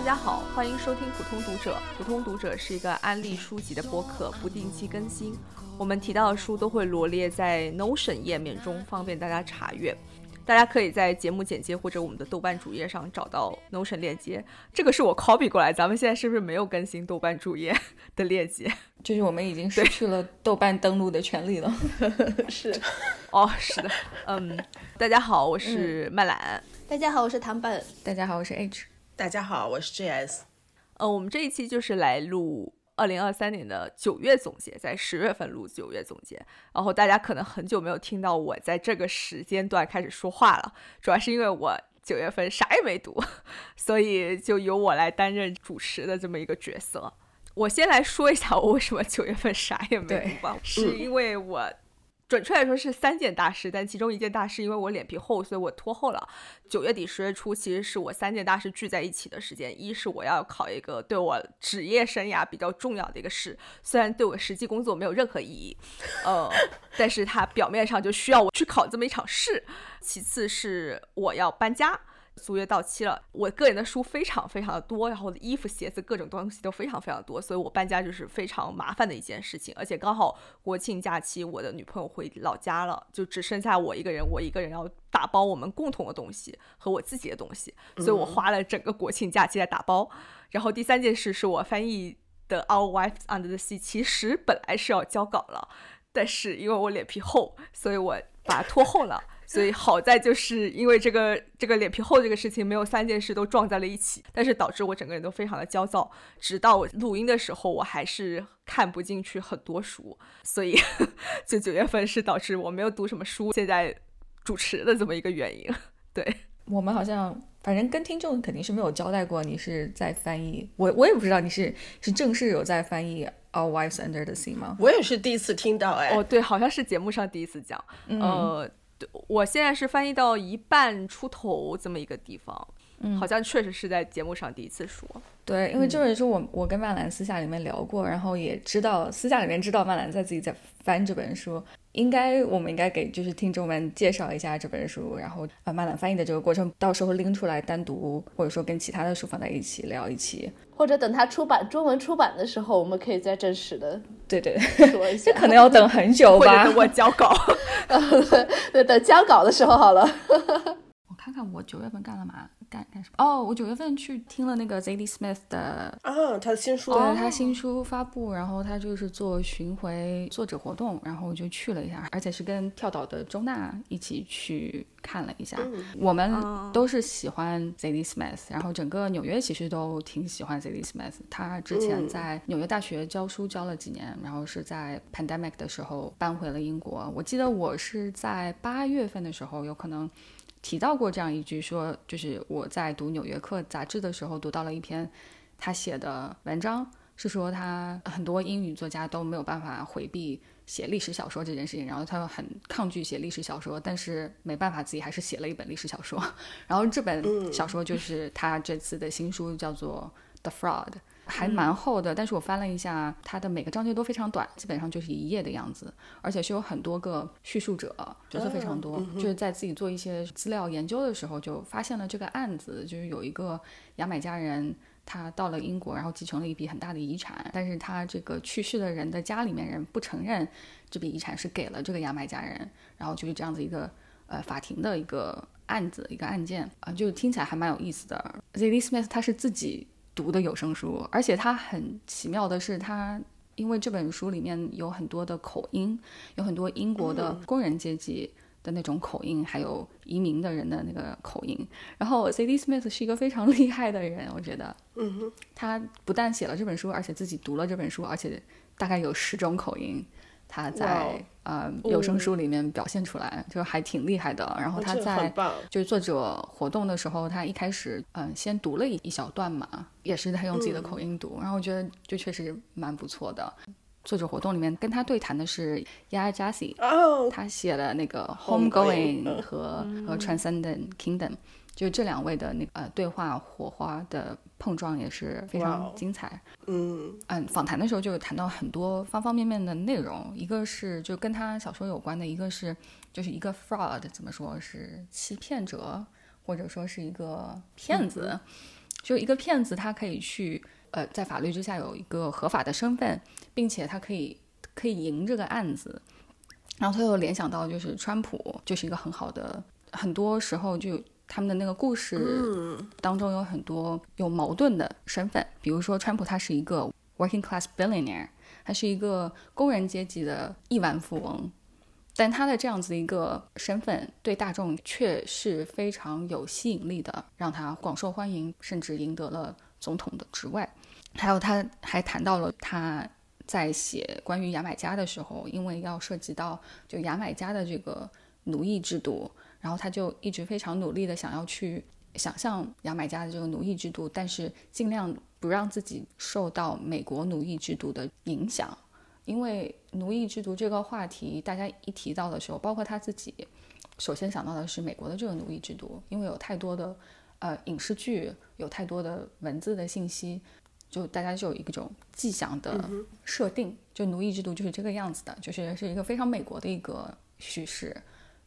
大家好，欢迎收听普通读者。普通读者是一个安利书籍的播客，不定期更新。我们提到的书都会罗列在 Notion 页面中，方便大家查阅。大家可以在节目简介或者我们的豆瓣主页上找到 Notion 链接。这个是我 copy 过来，咱们现在是不是没有更新豆瓣主页的链接？就是我们已经失去了豆瓣登录的权利了。是，哦，是的，嗯，大家好，我是麦兰。大家好，我是唐本。大家好，我是 H。大家好，我是 JS。呃，我们这一期就是来录二零二三年的九月总结，在十月份录九月总结。然后大家可能很久没有听到我在这个时间段开始说话了，主要是因为我九月份啥也没读，所以就由我来担任主持的这么一个角色。我先来说一下我为什么九月份啥也没读吧，是因为我。准确来说是三件大事，但其中一件大事，因为我脸皮厚，所以我拖后了。九月底十月初，其实是我三件大事聚在一起的时间。一是我要考一个对我职业生涯比较重要的一个试，虽然对我实际工作没有任何意义，呃，但是它表面上就需要我去考这么一场试。其次是我要搬家。租约到期了，我个人的书非常非常的多，然后我的衣服、鞋子各种东西都非常非常多，所以我搬家就是非常麻烦的一件事情。而且刚好国庆假期，我的女朋友回老家了，就只剩下我一个人，我一个人要打包我们共同的东西和我自己的东西，所以我花了整个国庆假期在打包。然后第三件事是我翻译的《Our Wives Under the Sea》，其实本来是要交稿了，但是因为我脸皮厚，所以我把它拖后了。所以好在就是因为这个这个脸皮厚这个事情，没有三件事都撞在了一起，但是导致我整个人都非常的焦躁。直到我录音的时候，我还是看不进去很多书，所以就九月份是导致我没有读什么书，现在主持的这么一个原因。对我们好像反正跟听众肯定是没有交代过，你是在翻译，我我也不知道你是是正式有在翻译《Our Wives Under the Sea》吗？我也是第一次听到，哎，哦对，好像是节目上第一次讲，呃。我现在是翻译到一半出头这么一个地方，嗯，好像确实是在节目上第一次说。对，因为这本书我我跟曼兰私下里面聊过，然后也知道私下里面知道曼兰在自己在翻这本书，应该我们应该给就是听众们介绍一下这本书，然后把马朗翻译的这个过程，到时候拎出来单独或者说跟其他的书放在一起聊一期，或者等它出版中文出版的时候，我们可以再正式的对对说一下，这可能要等很久吧，等我交稿，对，等交稿的时候好了。我看看我九月份干了嘛。干干什么？哦，我九月份去听了那个 Zadie Smith 的啊，他的新书，对他新书发布，然后他就是做巡回作者活动，然后我就去了一下，而且是跟跳岛的周娜一起去看了一下。我们都是喜欢 Zadie Smith，然后整个纽约其实都挺喜欢 Zadie Smith。他之前在纽约大学教书教了几年，然后是在 pandemic 的时候搬回了英国。我记得我是在八月份的时候，有可能。提到过这样一句，说就是我在读《纽约客》杂志的时候读到了一篇他写的文章，是说他很多英语作家都没有办法回避写历史小说这件事情，然后他又很抗拒写历史小说，但是没办法，自己还是写了一本历史小说，然后这本小说就是他这次的新书，叫做《The Fraud》。还蛮厚的，但是我翻了一下，它的每个章节都非常短，基本上就是一页的样子，而且是有很多个叙述者，角色非常多。就是在自己做一些资料研究的时候，就发现了这个案子，就是有一个牙买加人，他到了英国，然后继承了一笔很大的遗产，但是他这个去世的人的家里面人不承认这笔遗产是给了这个牙买加人，然后就是这样子一个呃法庭的一个案子一个案件啊，就听起来还蛮有意思的。Zadie Smith 他是自己。读的有声书，而且它很奇妙的是，它因为这本书里面有很多的口音，有很多英国的工人阶级的那种口音，还有移民的人的那个口音。然后 C.D. Smith 是一个非常 厉害的人，我觉得，嗯哼，他不但写了这本书，而且自己读了这本书，而且大概有十种口音。他在呃有声书里面表现出来，就还挺厉害的。然后他在就是作者活动的时候，他一开始嗯先读了一一小段嘛，也是他用自己的口音读，然后我觉得就确实蛮不错的。作者活动里面跟他对谈的是 Ya Jasi，他写了那个 Homegoing 和和 Transcendent Kingdom。就这两位的那呃对话火花的碰撞也是非常精彩。嗯嗯，访谈的时候就谈到很多方方面面的内容，一个是就跟他小说有关的，一个是就是一个 fraud 怎么说是欺骗者或者说是一个骗子。就一个骗子，他可以去呃，在法律之下有一个合法的身份，并且他可以可以赢这个案子。然后他又联想到，就是川普就是一个很好的，很多时候就他们的那个故事当中有很多有矛盾的身份，比如说川普他是一个 working class billionaire，他是一个工人阶级的亿万富翁。但他的这样子的一个身份对大众却是非常有吸引力的，让他广受欢迎，甚至赢得了总统的职位。还有，他还谈到了他在写关于牙买加的时候，因为要涉及到就牙买加的这个奴役制度，然后他就一直非常努力的想要去想象牙买加的这个奴役制度，但是尽量不让自己受到美国奴役制度的影响。因为奴役制度这个话题，大家一提到的时候，包括他自己，首先想到的是美国的这个奴役制度，因为有太多的呃影视剧，有太多的文字的信息，就大家就有一种既想的设定，就奴役制度就是这个样子的，就是是一个非常美国的一个叙事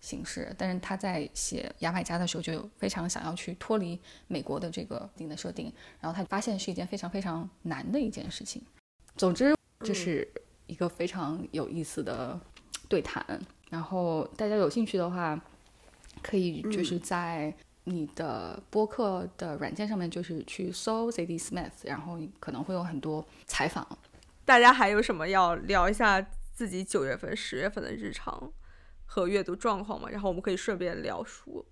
形式。但是他在写牙买加的时候，就非常想要去脱离美国的这个定的设定，然后他发现是一件非常非常难的一件事情。总之，这是。一个非常有意思的对谈，然后大家有兴趣的话，可以就是在你的播客的软件上面，就是去搜 ZD Smith，然后可能会有很多采访。大家还有什么要聊一下自己九月份、十月份的日常和阅读状况嘛？然后我们可以顺便聊书。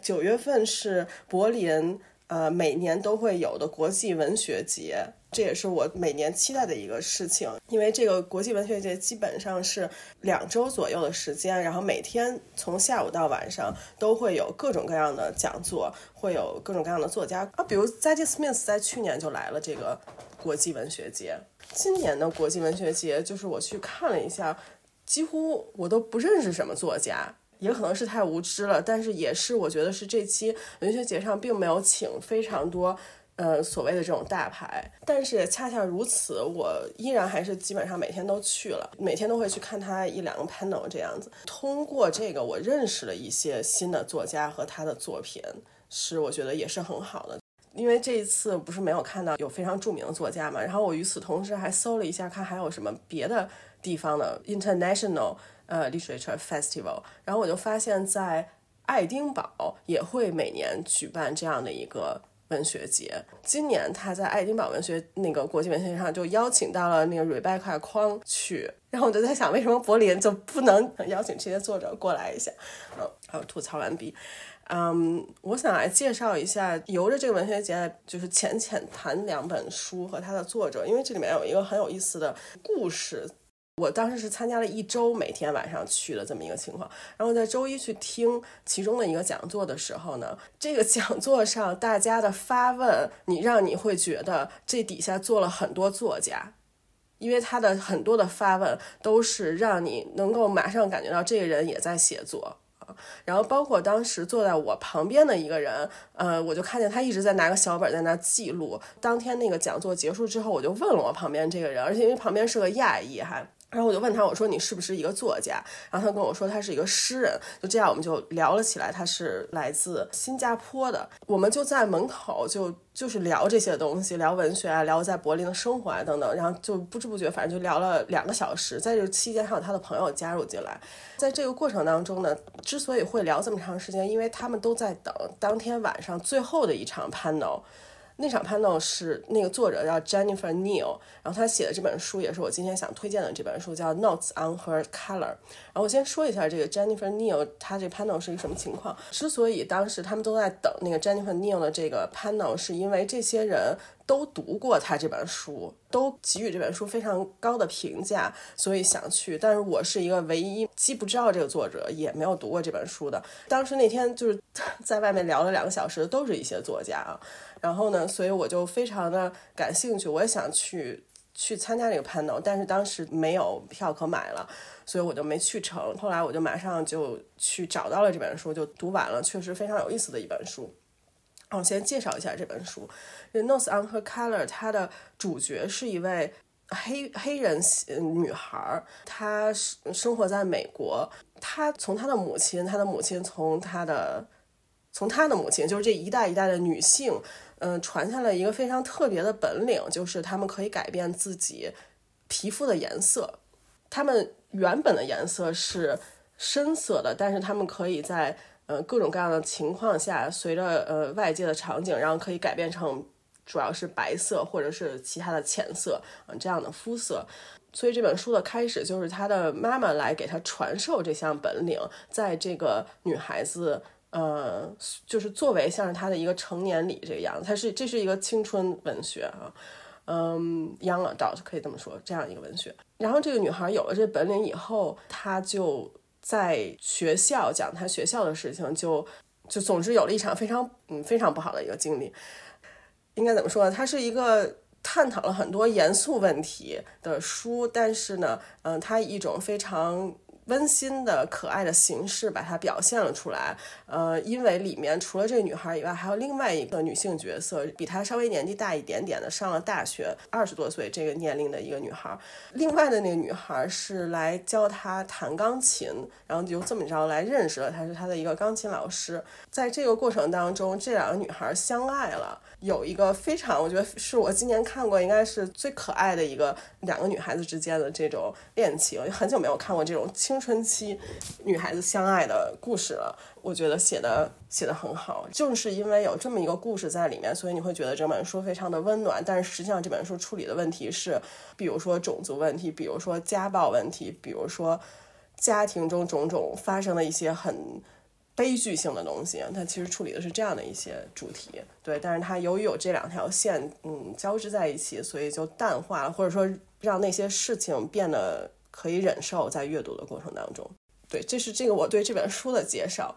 九月份是柏林。呃，每年都会有的国际文学节，这也是我每年期待的一个事情。因为这个国际文学节基本上是两周左右的时间，然后每天从下午到晚上都会有各种各样的讲座，会有各种各样的作家啊，比如 Zadie Smith 在去年就来了这个国际文学节。今年的国际文学节，就是我去看了一下，几乎我都不认识什么作家。也可能是太无知了，但是也是我觉得是这期文学节上并没有请非常多，呃，所谓的这种大牌。但是恰恰如此，我依然还是基本上每天都去了，每天都会去看他一两个 panel 这样子。通过这个，我认识了一些新的作家和他的作品，是我觉得也是很好的。因为这一次不是没有看到有非常著名的作家嘛，然后我与此同时还搜了一下，看还有什么别的地方的 international。呃，literature festival，然后我就发现，在爱丁堡也会每年举办这样的一个文学节。今年他在爱丁堡文学那个国际文学上就邀请到了那个 Rebecca 匡去，然后我就在想，为什么柏林就不能 邀请这些作者过来一下？嗯，好，吐槽完毕。嗯，我想来介绍一下，由着这个文学节，就是浅浅谈两本书和它的作者，因为这里面有一个很有意思的故事。我当时是参加了一周，每天晚上去的这么一个情况。然后在周一去听其中的一个讲座的时候呢，这个讲座上大家的发问，你让你会觉得这底下坐了很多作家，因为他的很多的发问都是让你能够马上感觉到这个人也在写作啊。然后包括当时坐在我旁边的一个人，呃，我就看见他一直在拿个小本在那记录。当天那个讲座结束之后，我就问了我旁边这个人，而且因为旁边是个亚裔，还。然后我就问他，我说你是不是一个作家？然后他跟我说他是一个诗人。就这样，我们就聊了起来。他是来自新加坡的。我们就在门口就就是聊这些东西，聊文学啊，聊在柏林的生活啊等等。然后就不知不觉，反正就聊了两个小时。在这期间，还有他的朋友加入进来。在这个过程当中呢，之所以会聊这么长时间，因为他们都在等当天晚上最后的一场 panel。那场 panel 是那个作者叫 Jennifer Neal，然后他写的这本书也是我今天想推荐的这本书，叫 Notes on Her Color。然后我先说一下这个 Jennifer Neal，他这 panel 是一个什么情况？之所以当时他们都在等那个 Jennifer Neal 的这个 panel，是因为这些人都读过他这本书，都给予这本书非常高的评价，所以想去。但是我是一个唯一既不知道这个作者，也没有读过这本书的。当时那天就是 在外面聊了两个小时，都是一些作家啊。然后呢，所以我就非常的感兴趣，我也想去去参加这个 panel，但是当时没有票可买了，所以我就没去成。后来我就马上就去找到了这本书，就读完了，确实非常有意思的一本书。我先介绍一下这本书，《Notes on Her Color》，它的主角是一位黑黑人女孩，她生活在美国，她从她的母亲，她的母亲从她的从她的母亲，就是这一代一代的女性。嗯，传下来一个非常特别的本领，就是他们可以改变自己皮肤的颜色。他们原本的颜色是深色的，但是他们可以在呃各种各样的情况下，随着呃外界的场景，然后可以改变成主要是白色或者是其他的浅色，嗯这样的肤色。所以这本书的开始就是他的妈妈来给他传授这项本领，在这个女孩子。呃，就是作为像是他的一个成年礼这个样子，它是这是一个青春文学啊，嗯，young 早就可以这么说，这样一个文学。然后这个女孩有了这本领以后，她就在学校讲她学校的事情，就就总之有了一场非常嗯非常不好的一个经历。应该怎么说呢？它是一个探讨了很多严肃问题的书，但是呢，嗯，它一种非常。温馨的可爱的形式把它表现了出来，呃，因为里面除了这个女孩以外，还有另外一个女性角色，比她稍微年纪大一点点的，上了大学，二十多岁这个年龄的一个女孩。另外的那个女孩是来教她弹钢琴，然后就这么着来认识了，她是她的一个钢琴老师。在这个过程当中，这两个女孩相爱了。有一个非常，我觉得是我今年看过应该是最可爱的一个两个女孩子之间的这种恋情，很久没有看过这种青春期女孩子相爱的故事了。我觉得写的写的很好，就是因为有这么一个故事在里面，所以你会觉得这本书非常的温暖。但是实际上这本书处理的问题是，比如说种族问题，比如说家暴问题，比如说家庭中种种发生的一些很。悲剧性的东西，它其实处理的是这样的一些主题，对。但是它由于有这两条线，嗯，交织在一起，所以就淡化了，或者说让那些事情变得可以忍受，在阅读的过程当中。对，这是这个我对这本书的介绍。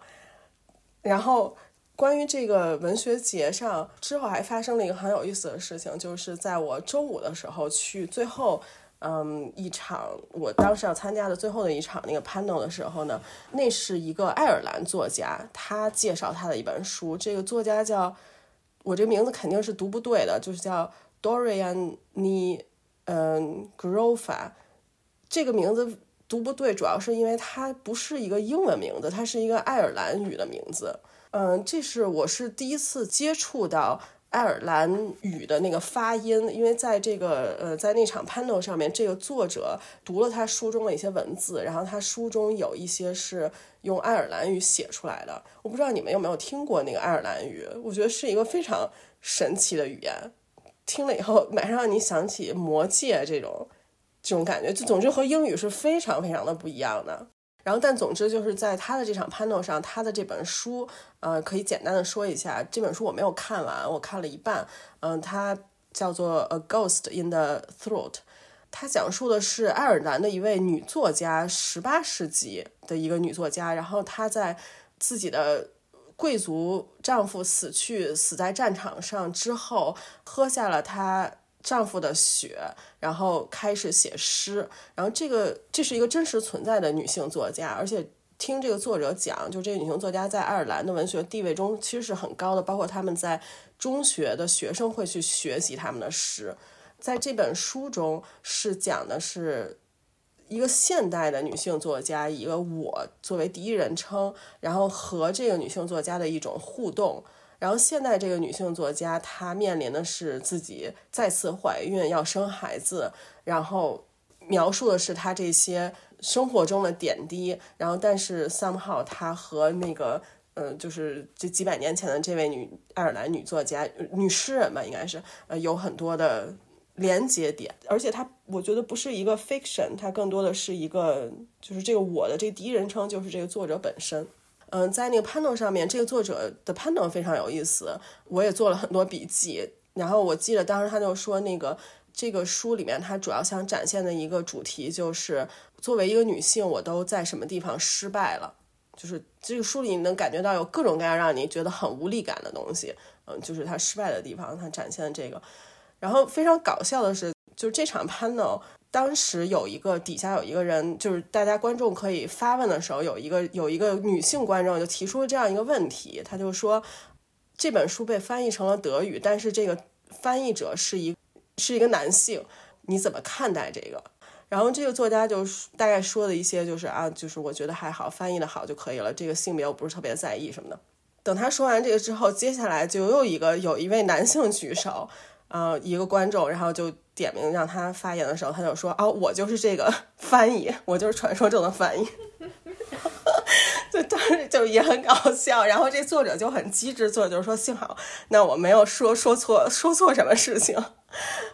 然后关于这个文学节上之后还发生了一个很有意思的事情，就是在我周五的时候去最后。嗯，一场我当时要参加的最后的一场那个 panel 的时候呢，那是一个爱尔兰作家，他介绍他的一本书。这个作家叫，我这名字肯定是读不对的，就是叫 Dorian Ni，嗯，Grofa。这个名字读不对，主要是因为它不是一个英文名字，它是一个爱尔兰语的名字。嗯，这是我是第一次接触到。爱尔兰语的那个发音，因为在这个呃，在那场 panel 上面，这个作者读了他书中的一些文字，然后他书中有一些是用爱尔兰语写出来的。我不知道你们有没有听过那个爱尔兰语，我觉得是一个非常神奇的语言，听了以后马上让你想起魔戒这种这种感觉，就总之和英语是非常非常的不一样的。然后，但总之就是在他的这场 panel 上，他的这本书，呃，可以简单的说一下，这本书我没有看完，我看了一半。嗯，它叫做《A Ghost in the Throat》，它讲述的是爱尔兰的一位女作家，十八世纪的一个女作家，然后她在自己的贵族丈夫死去，死在战场上之后，喝下了她。丈夫的血，然后开始写诗，然后这个这是一个真实存在的女性作家，而且听这个作者讲，就这个女性作家在爱尔兰的文学地位中其实是很高的，包括他们在中学的学生会去学习他们的诗。在这本书中是讲的是一个现代的女性作家，一个我作为第一人称，然后和这个女性作家的一种互动。然后现在这个女性作家，她面临的是自己再次怀孕要生孩子，然后描述的是她这些生活中的点滴。然后，但是 somehow 她和那个，嗯，就是这几百年前的这位女爱尔兰女作家、女诗人吧，应该是，呃，有很多的连接点。而且她，我觉得不是一个 fiction，它更多的是一个，就是这个我的这第一人称，就是这个作者本身。嗯，在那个 panel 上面，这个作者的 panel 非常有意思，我也做了很多笔记。然后我记得当时他就说，那个这个书里面他主要想展现的一个主题就是，作为一个女性，我都在什么地方失败了？就是这个书里你能感觉到有各种各样让你觉得很无力感的东西。嗯，就是他失败的地方，他展现这个。然后非常搞笑的是，就是这场 panel。当时有一个底下有一个人，就是大家观众可以发问的时候，有一个有一个女性观众就提出了这样一个问题，他就说这本书被翻译成了德语，但是这个翻译者是一是一个男性，你怎么看待这个？然后这个作家就大概说的一些就是啊，就是我觉得还好，翻译的好就可以了，这个性别我不是特别在意什么的。等他说完这个之后，接下来就又一个有一位男性举手，呃，一个观众，然后就点名让他发言的时候，他就说：“哦，我就是这个 翻译，我就是传说中的翻译。” 就当时就也很搞笑，然后这作者就很机智，作者就说：“幸好那我没有说说错说错什么事情。”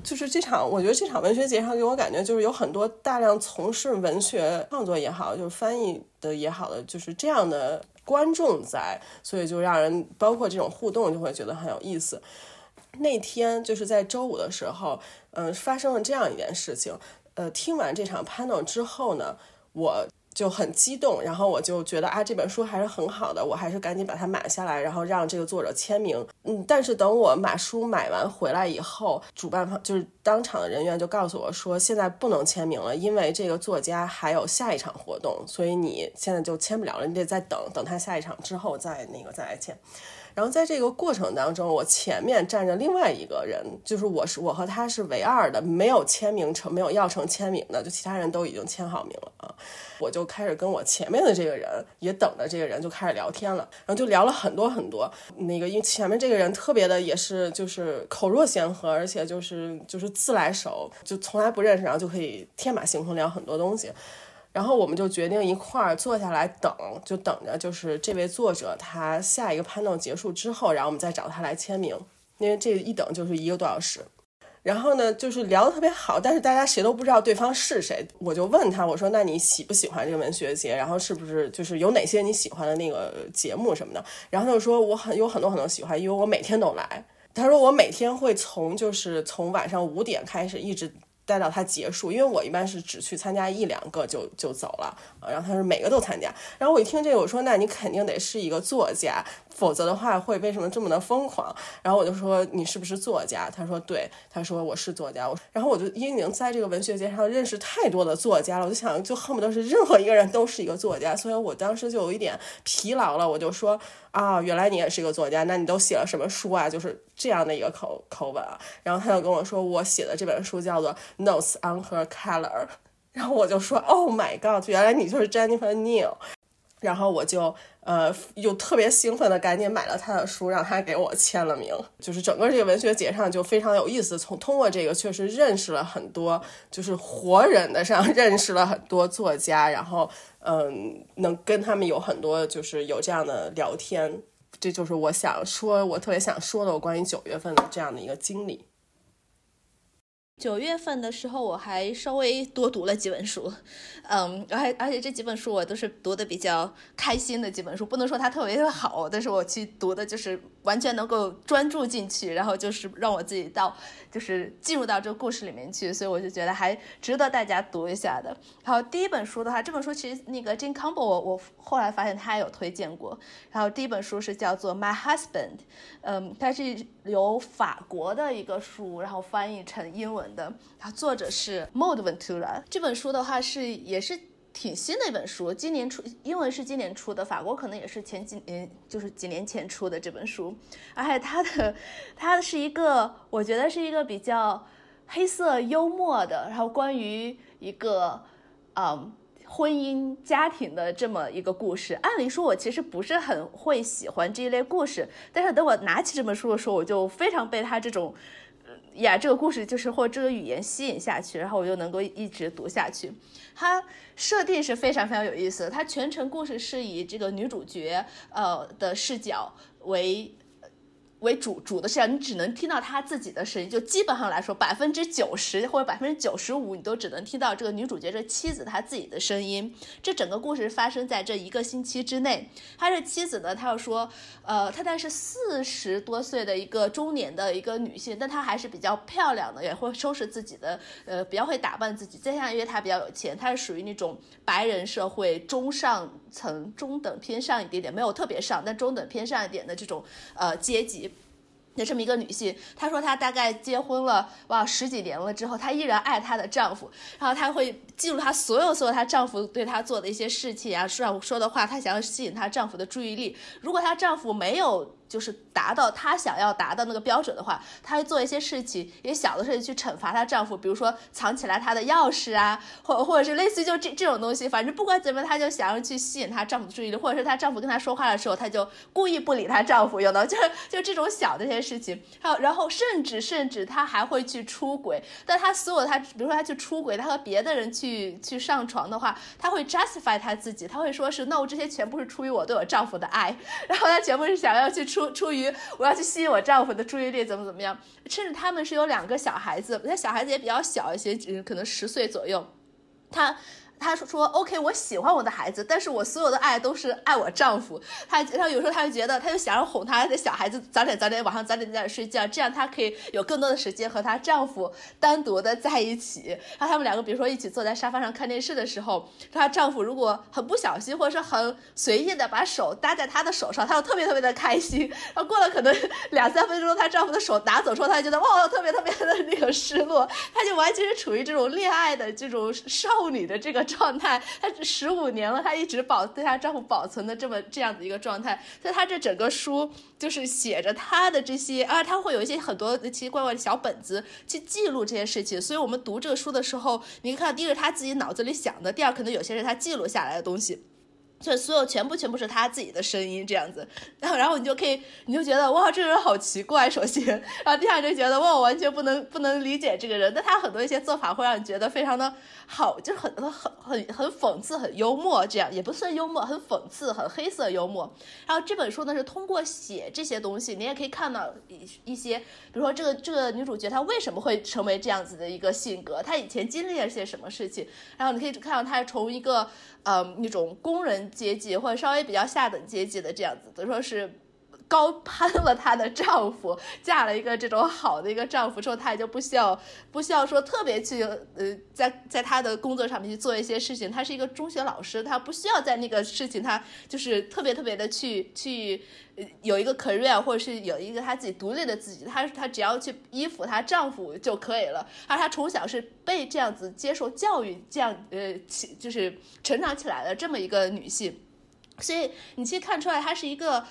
就是这场，我觉得这场文学节上给我感觉就是有很多大量从事文学创作也好，就是翻译的也好的，就是这样的观众在，所以就让人包括这种互动就会觉得很有意思。那天就是在周五的时候，嗯，发生了这样一件事情。呃，听完这场 panel 之后呢，我。就很激动，然后我就觉得啊，这本书还是很好的，我还是赶紧把它买下来，然后让这个作者签名。嗯，但是等我把书买完回来以后，主办方就是当场的人员就告诉我说，现在不能签名了，因为这个作家还有下一场活动，所以你现在就签不了了，你得再等等他下一场之后再那个再来签。然后在这个过程当中，我前面站着另外一个人，就是我是我和他是唯二的没有签名成没有要成签名的，就其他人都已经签好名了啊。我就开始跟我前面的这个人也等的这个人就开始聊天了，然后就聊了很多很多。那个因为前面这个人特别的也是就是口若悬河，而且就是就是自来熟，就从来不认识，然后就可以天马行空聊很多东西。然后我们就决定一块儿坐下来等，就等着就是这位作者他下一个 panel 结束之后，然后我们再找他来签名，因为这一等就是一个多小时。然后呢，就是聊得特别好，但是大家谁都不知道对方是谁。我就问他，我说：“那你喜不喜欢这个文学节？然后是不是就是有哪些你喜欢的那个节目什么的？”然后他就说：“我很有很多很多喜欢，因为我每天都来。”他说：“我每天会从就是从晚上五点开始一直。”待到它结束，因为我一般是只去参加一两个就就走了，然后他是每个都参加，然后我一听这个，我说那你肯定得是一个作家，否则的话会为什么这么的疯狂？然后我就说你是不是作家？他说对，他说我是作家。我然后我就因为在这个文学节上认识太多的作家了，我就想就恨不得是任何一个人都是一个作家，所以我当时就有一点疲劳了，我就说。啊，原来你也是一个作家，那你都写了什么书啊？就是这样的一个口口吻啊。然后他就跟我说，我写的这本书叫做《Notes on Her Color》。然后我就说，Oh my God，原来你就是 Jennifer Neal。然后我就呃又特别兴奋的赶紧买了他的书，让他给我签了名。就是整个这个文学节上就非常有意思，从通过这个确实认识了很多，就是活人的上 认识了很多作家，然后嗯能跟他们有很多就是有这样的聊天，这就是我想说，我特别想说的我关于九月份的这样的一个经历。九月份的时候，我还稍微多读了几本书，嗯，而而且这几本书我都是读的比较开心的几本书，不能说它特别的好，但是我去读的就是完全能够专注进去，然后就是让我自己到就是进入到这个故事里面去，所以我就觉得还值得大家读一下的。然后第一本书的话，这本书其实那个 Jane Campbell 我我后来发现他有推荐过，然后第一本书是叫做 My Husband，嗯，它是由法国的一个书，然后翻译成英文。的，它作者是 Maud Ventura。这本书的话是也是挺新的一本书，今年出，英文是今年出的，法国可能也是前几年，就是几年前出的这本书。而且它的，它是一个，我觉得是一个比较黑色幽默的，然后关于一个，嗯，婚姻家庭的这么一个故事。按理说，我其实不是很会喜欢这一类故事，但是等我拿起这本书的时候，我就非常被它这种。呀，这个故事就是或这个语言吸引下去，然后我就能够一直读下去。它设定是非常非常有意思，它全程故事是以这个女主角呃的视角为。为主主的视角，你只能听到他自己的声音，就基本上来说，百分之九十或者百分之九十五，你都只能听到这个女主角这妻子她自己的声音。这整个故事发生在这一个星期之内。他这妻子呢，他要说，呃，她但是四十多岁的一个中年的一个女性，但她还是比较漂亮的，也会收拾自己的，呃，比较会打扮自己。再加上因为她比较有钱，她是属于那种白人社会中上层、中等偏上一点点，没有特别上，但中等偏上一点的这种呃阶级。那这么一个女性，她说她大概结婚了哇十几年了之后，她依然爱她的丈夫，然后她会记录她所有所有她丈夫对她做的一些事情啊，说说的话，她想要吸引她丈夫的注意力。如果她丈夫没有。就是达到她想要达到那个标准的话，她会做一些事情，一些小的事情去惩罚她丈夫，比如说藏起来她的钥匙啊，或或者是类似于就这这种东西，反正不管怎么，她就想要去吸引她丈夫的注意力，或者是她丈夫跟她说话的时候，她就故意不理她丈夫，有的就是就这种小的一些事情，还有然后甚至甚至她还会去出轨，但她所有她比如说她去出轨，她和别的人去去上床的话，她会 justify 她自己，她会说是那我这些全部是出于我对我丈夫的爱，然后她全部是想要去出出于我要去吸引我丈夫的注意力，怎么怎么样，甚至他们是有两个小孩子，那小孩子也比较小一些，嗯，可能十岁左右，他。她说说 OK，我喜欢我的孩子，但是我所有的爱都是爱我丈夫。她她有时候她就觉得，她就想要哄她的小孩子早点早点晚上早点早点睡觉，这样她可以有更多的时间和她丈夫单独的在一起。然后他们两个比如说一起坐在沙发上看电视的时候，她丈夫如果很不小心或者是很随意的把手搭在她的手上，她就特别特别的开心。然后过了可能两三分钟，她丈夫的手拿走之后，她就觉得哇特别特别的那个失落，她就完全是处于这种恋爱的这种少女的这个。状态，她十五年了，她一直保对她丈夫保存的这么这样的一个状态，所以她这整个书就是写着她的这些，啊，她会有一些很多奇奇怪怪的小本子去记录这些事情，所以我们读这个书的时候，你看，第一个她自己脑子里想的，第二可能有些是她记录下来的东西。就所有全部全部是他自己的声音这样子，然后然后你就可以你就觉得哇这个人好奇怪，首先，然后第二就觉得哇我完全不能不能理解这个人，但他很多一些做法会让你觉得非常的好，就是很很很很讽刺，很幽默，这样。也不算幽默，很讽刺，很黑色幽默。然后这本书呢是通过写这些东西，你也可以看到一一些，比如说这个这个女主角她为什么会成为这样子的一个性格，她以前经历了些什么事情，然后你可以看到她从一个。呃，那种工人阶级或者稍微比较下等阶级的这样子，等于说是。高攀了她的丈夫，嫁了一个这种好的一个丈夫之后，她也就不需要不需要说特别去呃，在在她的工作上面去做一些事情。她是一个中学老师，她不需要在那个事情，她就是特别特别的去去呃有一个 career，或者是有一个她自己独立的自己。她她只要去依附她丈夫就可以了。而她从小是被这样子接受教育，这样呃起就是成长起来的这么一个女性，所以你其实看出来她是一个。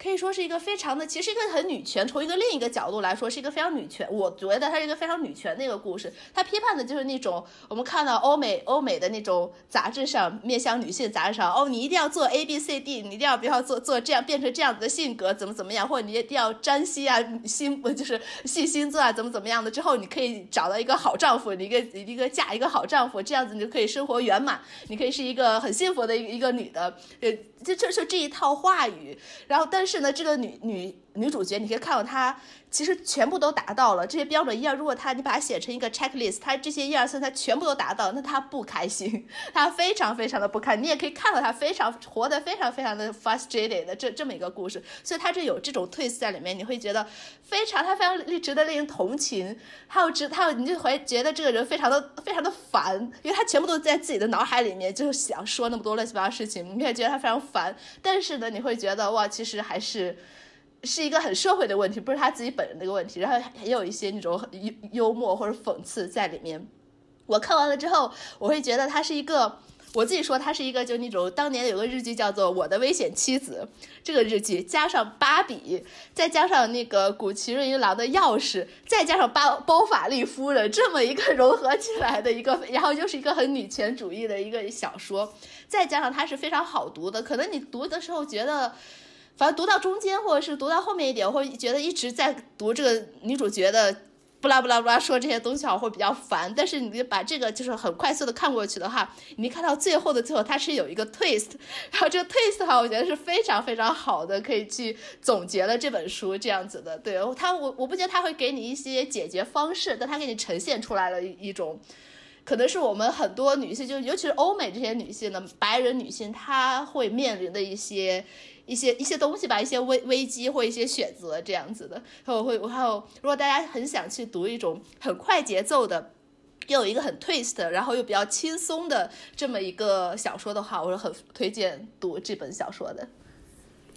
可以说是一个非常的，其实一个很女权。从一个另一个角度来说，是一个非常女权。我觉得它是一个非常女权的一个故事。它批判的就是那种我们看到欧美欧美的那种杂志上面向女性杂志上，哦，你一定要做 A B C D，你一定要不要做做这样变成这样子的性格，怎么怎么样，或者你一定要占星啊，星就是细星座啊，怎么怎么样的之后，你可以找到一个好丈夫，你一个一个嫁一个好丈夫，这样子你就可以生活圆满，你可以是一个很幸福的一个女的，呃。就就就这一套话语，然后但是呢，这个女女女主角，你可以看到她。其实全部都达到了这些标准一二，如果她你把它写成一个 checklist，她这些一二三她全部都达到，那她不开心，她非常非常的不开你也可以看到她非常活得非常非常的 frustrated 的这这么一个故事，所以她这有这种 twist 在里面，你会觉得非常她非常值得令人同情，还有值还有你就会觉得这个人非常的非常的烦，因为他全部都在自己的脑海里面，就是想说那么多乱七八糟事情，你也觉得他非常烦，但是呢，你会觉得哇，其实还是。是一个很社会的问题，不是他自己本人的一个问题，然后也有一些那种幽幽默或者讽刺在里面。我看完了之后，我会觉得他是一个，我自己说他是一个，就那种当年有个日剧叫做《我的危险妻子》，这个日剧加上芭比，再加上那个古奇润一郎的钥匙，再加上包包法利夫人这么一个融合起来的一个，然后又是一个很女权主义的一个小说，再加上它是非常好读的，可能你读的时候觉得。反正读到中间，或者是读到后面一点，我会觉得一直在读这个女主角的不拉不拉不拉说这些东西，我会比较烦。但是你把这个就是很快速的看过去的话，你看到最后的最后，它是有一个 twist，然后这个 twist 的话，我觉得是非常非常好的，可以去总结了这本书这样子的。对他，我我不觉得他会给你一些解决方式，但他给你呈现出来了一一种。可能是我们很多女性，就尤其是欧美这些女性呢，白人女性，她会面临的一些一些一些东西吧，一些危危机或一些选择这样子的。还有会还有，如果大家很想去读一种很快节奏的，又有一个很 twist，然后又比较轻松的这么一个小说的话，我是很推荐读这本小说的。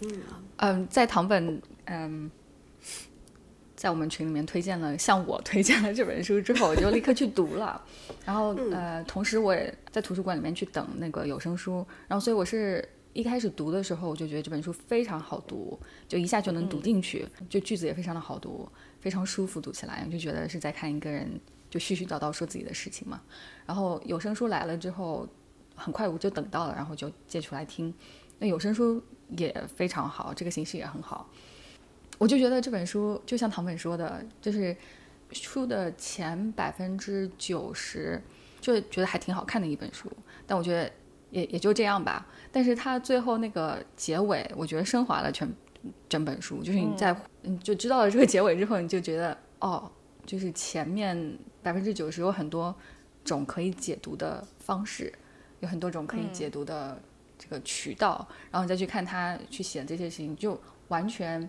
嗯嗯，在唐本嗯。在我们群里面推荐了，向我推荐了这本书之后，我就立刻去读了。然后呃，同时我也在图书馆里面去等那个有声书。然后所以我是一开始读的时候，我就觉得这本书非常好读，就一下就能读进去，就句子也非常的好读，非常舒服读起来，就觉得是在看一个人就絮絮叨叨说自己的事情嘛。然后有声书来了之后，很快我就等到了，然后就借出来听。那有声书也非常好，这个形式也很好。我就觉得这本书就像唐本说的，就是书的前百分之九十，就觉得还挺好看的一本书。但我觉得。也也就这样吧，但是它最后那个结尾，我觉得升华了全整本书。就是你在嗯就知道了这个结尾之后，你就觉得哦，就是前面百分之九十有很多种可以解读的方式，有很多种可以解读的这个渠道，然后你再去看他去写这些事情，就完全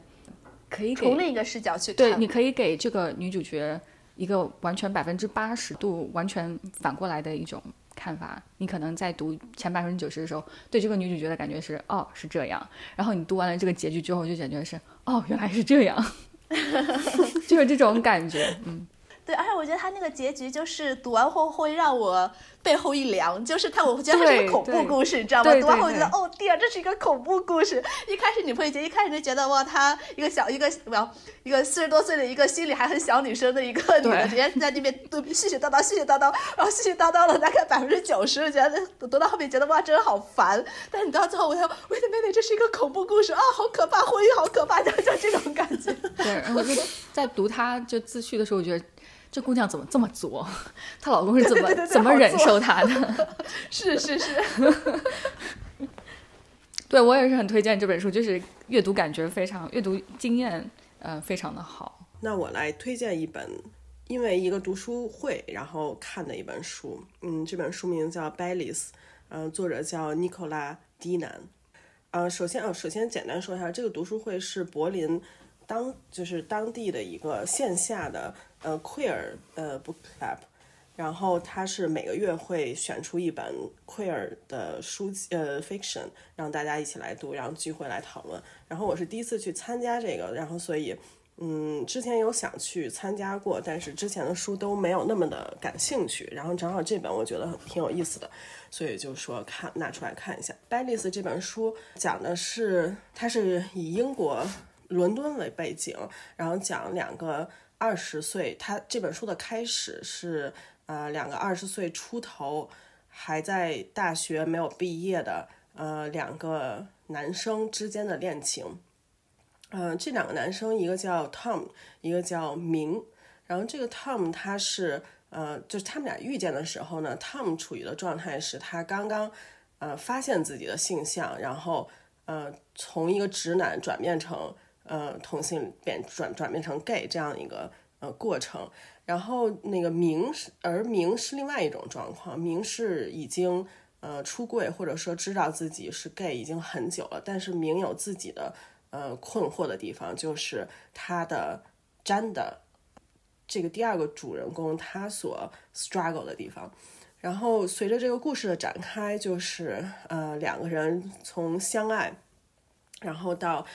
可以从另一个视角去对，你可以给这个女主角一个完全百分之八十度完全反过来的一种。看法，你可能在读前百分之九十的时候，对这个女主角的感觉是哦是这样，然后你读完了这个结局之后，就感觉是哦原来是这样，就是这种感觉，嗯。对，而且我觉得他那个结局就是读完后会让我背后一凉，就是他，我觉得它是个恐怖故事，你知道吗？读完后我觉得哦天，这是一个恐怖故事。一开始你会觉得，一开始就觉得哇，她一个小一个没一个四十多岁的一个心里还很小女生的一个女的，直接在那边都絮絮叨叨絮絮叨叨，然后絮絮叨叨了大概百分之九十，觉得读到后面觉得哇，真的好烦。但是你到最后，我想，Wait a minute，这是一个恐怖故事啊，好可怕，婚姻好可怕，就就这种感觉。对，然后就在读他就自序的时候，我觉得。这姑娘怎么这么作？她老公是怎么怎么忍受她的？是 是是，对我也是很推荐这本书，就是阅读感觉非常，阅读经验呃非常的好。那我来推荐一本，因为一个读书会然后看的一本书，嗯，这本书名叫《Bellis》，嗯，作者叫尼古拉·迪南。呃，首先啊，首先简单说一下，这个读书会是柏林当就是当地的一个线下的。呃，queer 呃 book club，然后他是每个月会选出一本 queer 的书籍呃 fiction，让大家一起来读，然后聚会来讨论。然后我是第一次去参加这个，然后所以嗯，之前有想去参加过，但是之前的书都没有那么的感兴趣。然后正好这本我觉得挺有意思的，所以就说看拿出来看一下。《b a l l i s》这本书讲的是，它是以英国伦敦为背景，然后讲两个。二十岁，他这本书的开始是，呃，两个二十岁出头，还在大学没有毕业的，呃，两个男生之间的恋情。嗯，这两个男生，一个叫 Tom，一个叫明。然后这个 Tom 他是，呃，就是他们俩遇见的时候呢，Tom 处于的状态是他刚刚，呃，发现自己的性向，然后，呃，从一个直男转变成。呃，同性变转转变成 gay 这样一个呃过程，然后那个明是而明是另外一种状况，明是已经呃出柜或者说知道自己是 gay 已经很久了，但是明有自己的呃困惑的地方，就是他的真的这个第二个主人公他所 struggle 的地方，然后随着这个故事的展开，就是呃两个人从相爱，然后到。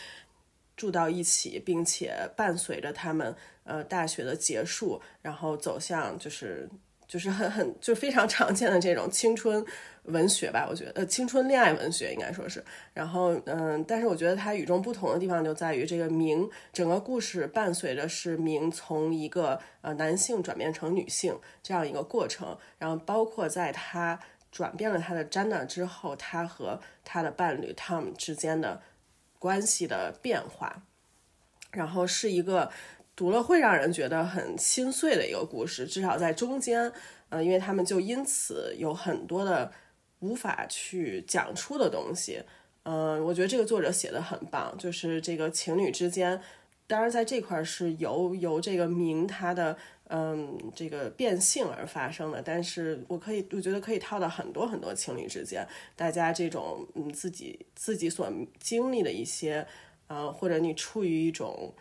住到一起，并且伴随着他们呃大学的结束，然后走向就是就是很很就非常常见的这种青春文学吧，我觉得呃青春恋爱文学应该说是。然后嗯，但是我觉得它与众不同的地方就在于这个明整个故事伴随着是明从一个呃男性转变成女性这样一个过程，然后包括在他转变了他的 gender 之后，他和他的伴侣 Tom 之间的。关系的变化，然后是一个读了会让人觉得很心碎的一个故事，至少在中间，呃，因为他们就因此有很多的无法去讲出的东西，嗯，我觉得这个作者写的很棒，就是这个情侣之间，当然在这块是由由这个明他的。嗯，这个变性而发生的，但是我可以，我觉得可以套到很多很多情侣之间，大家这种嗯自己自己所经历的一些，呃，或者你处于一种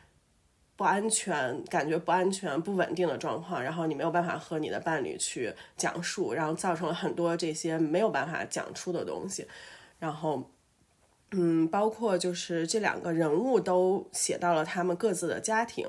不安全、感觉不安全、不稳定的状况，然后你没有办法和你的伴侣去讲述，然后造成了很多这些没有办法讲出的东西，然后，嗯，包括就是这两个人物都写到了他们各自的家庭。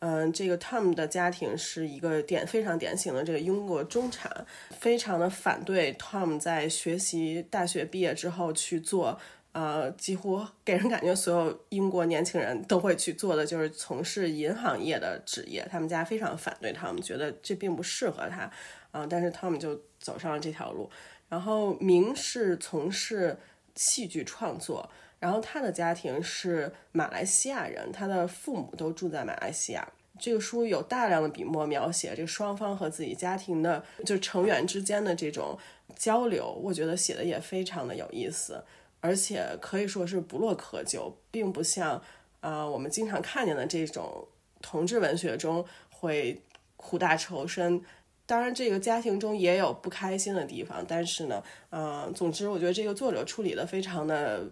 嗯，这个 Tom 的家庭是一个典非常典型的这个英国中产，非常的反对 Tom 在学习大学毕业之后去做呃，几乎给人感觉所有英国年轻人都会去做的就是从事银行业的职业。他们家非常反对 Tom，，觉得这并不适合他，啊，但是 Tom 就走上了这条路。然后明是从事戏剧创作，然后他的家庭是马来西亚人，他的父母都住在马来西亚。这个书有大量的笔墨描写这双方和自己家庭的，就成员之间的这种交流，我觉得写的也非常的有意思。而且可以说是不落窠臼，并不像啊我们经常看见的这种同志文学中会苦大仇深。当然，这个家庭中也有不开心的地方，但是呢，嗯，总之我觉得这个作者处理的非常的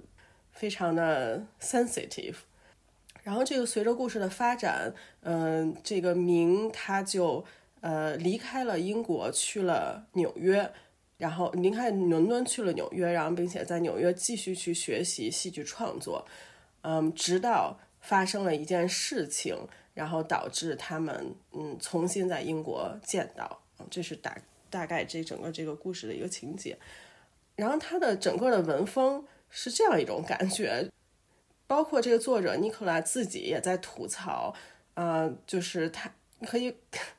非常的 sensitive。然后这个随着故事的发展，嗯，这个明他就呃离开了英国，去了纽约。然后离开伦敦去了纽约，然后并且在纽约继续去学习戏剧创作，嗯，直到发生了一件事情，然后导致他们嗯重新在英国见到，这是大大概这整个这个故事的一个情节。然后他的整个的文风是这样一种感觉，包括这个作者尼克拉自己也在吐槽，啊，就是他。可以，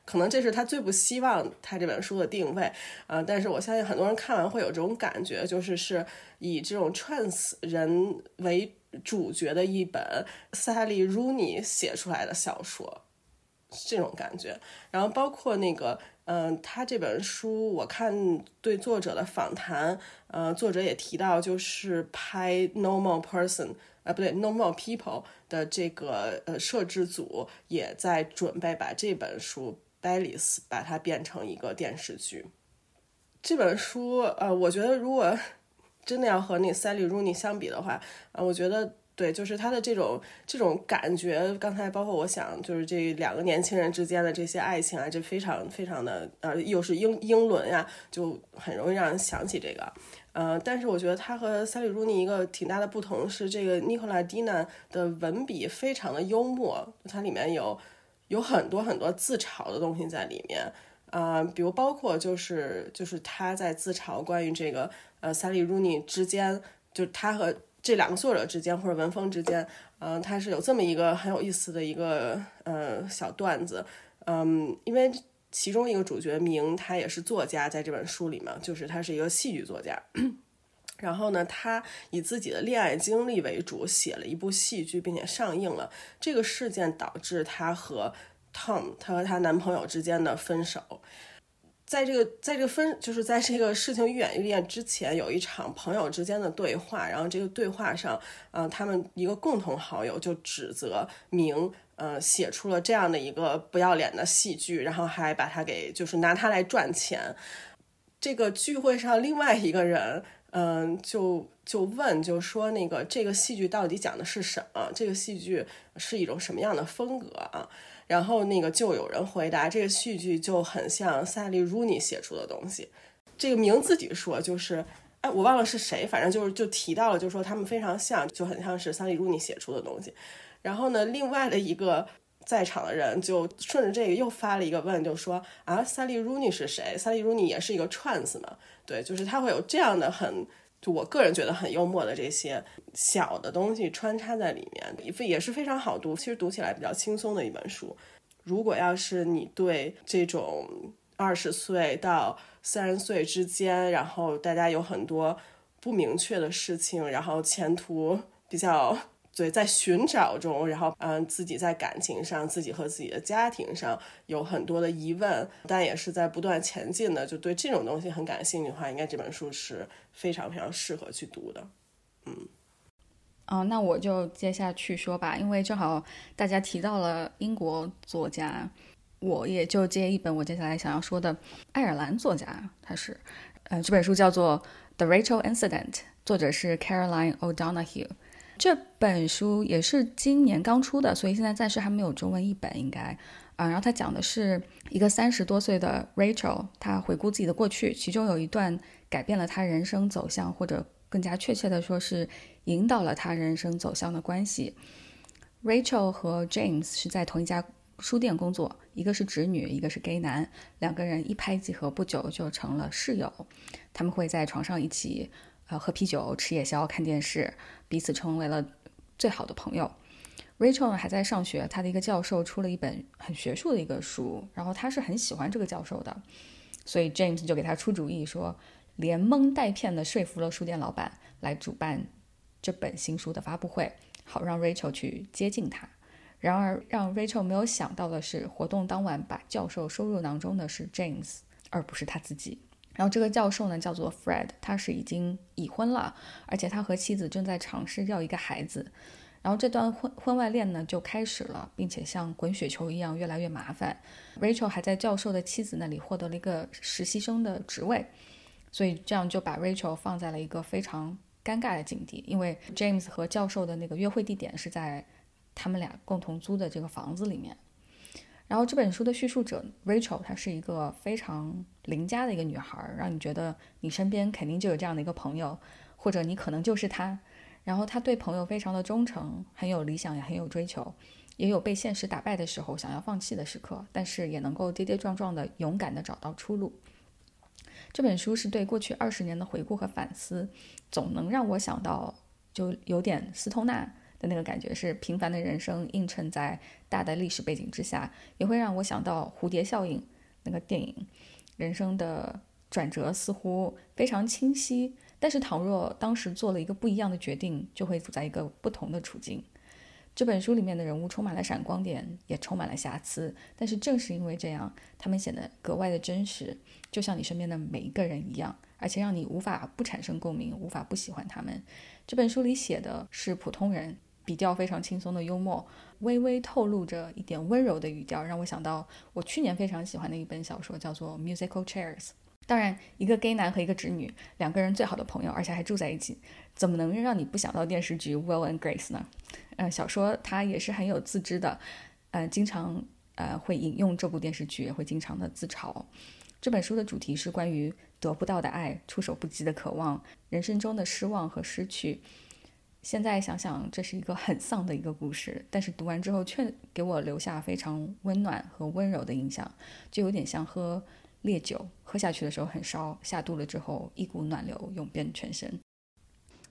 可能这是他最不希望他这本书的定位，啊，但是我相信很多人看完会有这种感觉，就是是以这种 trans 人为主角的一本萨利·鲁尼写出来的小说，这种感觉。然后包括那个，嗯，他这本书，我看对作者的访谈，呃，作者也提到，就是拍《Normal Person》。啊，不对，No More People 的这个呃摄制组也在准备把这本书《Bellis》把它变成一个电视剧。这本书，呃，我觉得如果 真的要和那 Sally Rooney 相比的话，啊，我觉得对，就是他的这种这种感觉。刚才包括我想，就是这两个年轻人之间的这些爱情啊，这非常非常的呃，又是英英伦呀，就很容易让人想起这个。呃，但是我觉得他和塞里·鲁尼一个挺大的不同是，这个尼古拉·迪娜的文笔非常的幽默，它里面有有很多很多自嘲的东西在里面啊，比如包括就是就是他在自嘲关于这个呃塞里·鲁尼之间，就他和这两个作者之间或者文风之间，嗯，他是有这么一个很有意思的一个呃小段子，嗯，因为。其中一个主角明，他也是作家，在这本书里嘛，就是他是一个戏剧作家。然后呢，他以自己的恋爱经历为主，写了一部戏剧，并且上映了。这个事件导致他和 Tom，他和他男朋友之间的分手。在这个，在这个分，就是在这个事情愈演愈烈之前，有一场朋友之间的对话。然后这个对话上，嗯，他们一个共同好友就指责明。呃，写出了这样的一个不要脸的戏剧，然后还把它给就是拿它来赚钱。这个聚会上，另外一个人，嗯，就就问，就说那个这个戏剧到底讲的是什么？这个戏剧是一种什么样的风格啊？然后那个就有人回答，这个戏剧就很像萨利·鲁尼写出的东西。这个名自己说，就是哎，我忘了是谁，反正就是就提到了，就说他们非常像，就很像是萨利·鲁尼写出的东西。然后呢，另外的一个在场的人就顺着这个又发了一个问，就说啊，萨利·鲁尼是谁？萨利·鲁尼也是一个 trans 嘛？对，就是他会有这样的很，就我个人觉得很幽默的这些小的东西穿插在里面，也也是非常好读。其实读起来比较轻松的一本书。如果要是你对这种二十岁到三十岁之间，然后大家有很多不明确的事情，然后前途比较。对，在寻找中，然后嗯，自己在感情上，自己和自己的家庭上有很多的疑问，但也是在不断前进的。就对这种东西很感兴趣的话，应该这本书是非常非常适合去读的。嗯，哦，那我就接下去说吧，因为正好大家提到了英国作家，我也就接一本我接下来想要说的爱尔兰作家，他是，呃，这本书叫做《The Rachel Incident》，作者是 Caroline O'Donoghue。这本书也是今年刚出的，所以现在暂时还没有中文译本，应该啊。然后他讲的是一个三十多岁的 Rachel，她回顾自己的过去，其中有一段改变了她人生走向，或者更加确切的说是引导了她人生走向的关系。Rachel 和 James 是在同一家书店工作，一个是侄女，一个是 gay 男，两个人一拍即合，不久就成了室友。他们会在床上一起。呃，喝啤酒、吃夜宵、看电视，彼此成为了最好的朋友。Rachel 呢还在上学，他的一个教授出了一本很学术的一个书，然后他是很喜欢这个教授的，所以 James 就给他出主意，说连蒙带骗的说服了书店老板来主办这本新书的发布会，好让 Rachel 去接近他。然而让 Rachel 没有想到的是，活动当晚把教授收入囊中的是 James，而不是他自己。然后这个教授呢，叫做 Fred，他是已经已婚了，而且他和妻子正在尝试要一个孩子。然后这段婚婚外恋呢就开始了，并且像滚雪球一样越来越麻烦。Rachel 还在教授的妻子那里获得了一个实习生的职位，所以这样就把 Rachel 放在了一个非常尴尬的境地，因为 James 和教授的那个约会地点是在他们俩共同租的这个房子里面。然后这本书的叙述者 Rachel，她是一个非常邻家的一个女孩，让你觉得你身边肯定就有这样的一个朋友，或者你可能就是她。然后她对朋友非常的忠诚，很有理想，也很有追求，也有被现实打败的时候，想要放弃的时刻，但是也能够跌跌撞撞的勇敢的找到出路。这本书是对过去二十年的回顾和反思，总能让我想到，就有点斯通纳。的那个感觉是平凡的人生映衬在大的历史背景之下，也会让我想到蝴蝶效应那个电影。人生的转折似乎非常清晰，但是倘若当时做了一个不一样的决定，就会处在一个不同的处境。这本书里面的人物充满了闪光点，也充满了瑕疵，但是正是因为这样，他们显得格外的真实，就像你身边的每一个人一样，而且让你无法不产生共鸣，无法不喜欢他们。这本书里写的是普通人。笔调非常轻松的幽默，微微透露着一点温柔的语调，让我想到我去年非常喜欢的一本小说，叫做《Musical Chairs》。当然，一个 gay 男和一个直女，两个人最好的朋友，而且还住在一起，怎么能让你不想到电视剧《Will and Grace》呢？嗯，小说它也是很有自知的，呃，经常呃会引用这部电视剧，也会经常的自嘲。这本书的主题是关于得不到的爱、措手不及的渴望、人生中的失望和失去。现在想想，这是一个很丧的一个故事，但是读完之后却给我留下非常温暖和温柔的印象，就有点像喝烈酒，喝下去的时候很烧，下肚了之后一股暖流涌遍全身。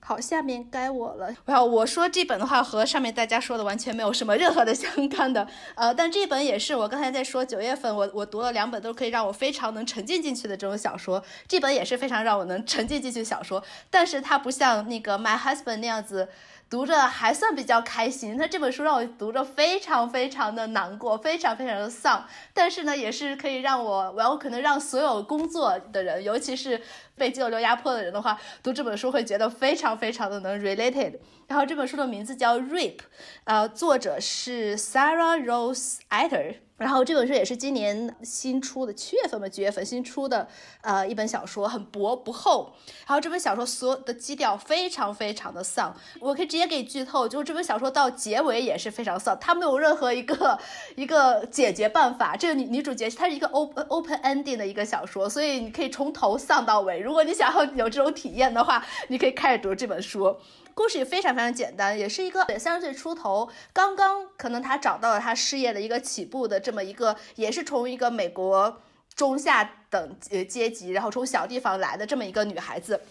好，下面该我了。然后我说这本的话和上面大家说的完全没有什么任何的 相干的，呃，但这本也是我刚才在说九月份我我读了两本都可以让我非常能沉浸进去的这种小说，这本也是非常让我能沉浸进去的小说，但是它不像那个 My Husband 那样子。读着还算比较开心，那这本书让我读着非常非常的难过，非常非常的丧。但是呢，也是可以让我，我可能让所有工作的人，尤其是被激流压迫的人的话，读这本书会觉得非常非常的能 related。然后这本书的名字叫《Rape》，呃，作者是 Sarah Rose Etter。然后这本书也是今年新出的，七月份吧，几月份新出的，呃，一本小说，很薄不厚。然后这本小说所有的基调非常非常的丧，我可以直接给你剧透，就是这本小说到结尾也是非常丧，它没有任何一个一个解决办法。这个女女主角她是一个 open open ending 的一个小说，所以你可以从头丧到尾。如果你想要有这种体验的话，你可以开始读这本书。故事也非常非常简单，也是一个三十岁出头，刚刚可能他找到了他事业的一个起步的这么一个，也是从一个美国中下等呃阶级，然后从小地方来的这么一个女孩子，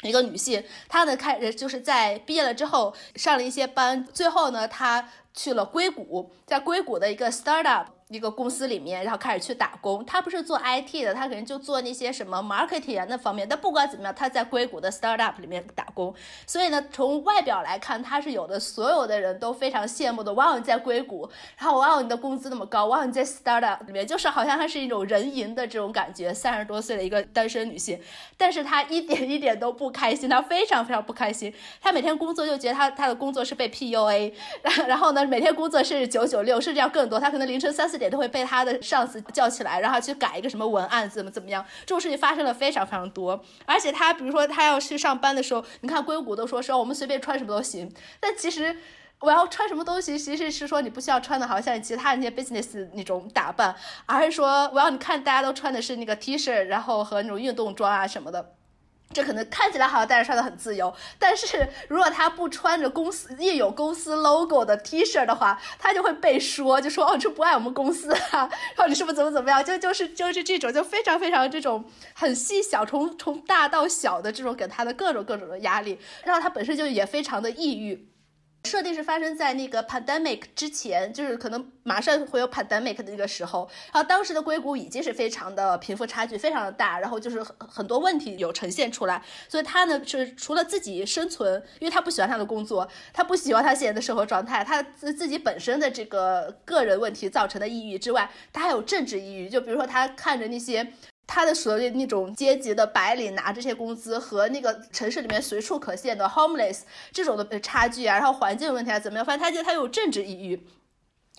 一个女性，她呢开就是在毕业了之后上了一些班，最后呢她去了硅谷，在硅谷的一个 startup。一个公司里面，然后开始去打工。他不是做 IT 的，他可能就做那些什么 marketing 那方面。但不管怎么样，他在硅谷的 startup 里面打工。所以呢，从外表来看，他是有的，所有的人都非常羡慕的。哇哦，你在硅谷，然后哇哦，你的工资那么高，哇，你在 startup 里面，就是好像他是一种人赢的这种感觉。三十多岁的一个单身女性，但是她一点一点都不开心，她非常非常不开心。她每天工作就觉得她她的工作是被 PUA，然然后呢，每天工作是九九六，甚至要更多。他可能凌晨三四。点都会被他的上司叫起来，然后去改一个什么文案，怎么怎么样？这种事情发生了非常非常多。而且他，比如说他要去上班的时候，你看硅谷都说说我们随便穿什么都行，但其实我要穿什么东西，其实是说你不需要穿的好像其他那些 business 那种打扮，而是说我要你看大家都穿的是那个 T 恤，然后和那种运动装啊什么的。这可能看起来好像带着穿的很自由，但是 如果他不穿着公司印有公司 logo 的 T 恤的话，他就会被说，就说哦，这不爱我们公司啊，然后你是不是怎么怎么样？就就是就是这种，就非常非常这种很细小，从从大到小的这种给他的各种各种的压力，然后他本身就也非常的抑郁。设定是发生在那个 pandemic 之前，就是可能马上会有 pandemic 的那个时候。然后当时的硅谷已经是非常的贫富差距非常的大，然后就是很很多问题有呈现出来。所以他呢是除了自己生存，因为他不喜欢他的工作，他不喜欢他现在的生活状态，他自自己本身的这个个人问题造成的抑郁之外，他还有政治抑郁。就比如说他看着那些。他的所谓那种阶级的白领拿这些工资和那个城市里面随处可见的 homeless 这种的差距啊，然后环境问题啊怎么样？反正他觉得他有政治抑郁。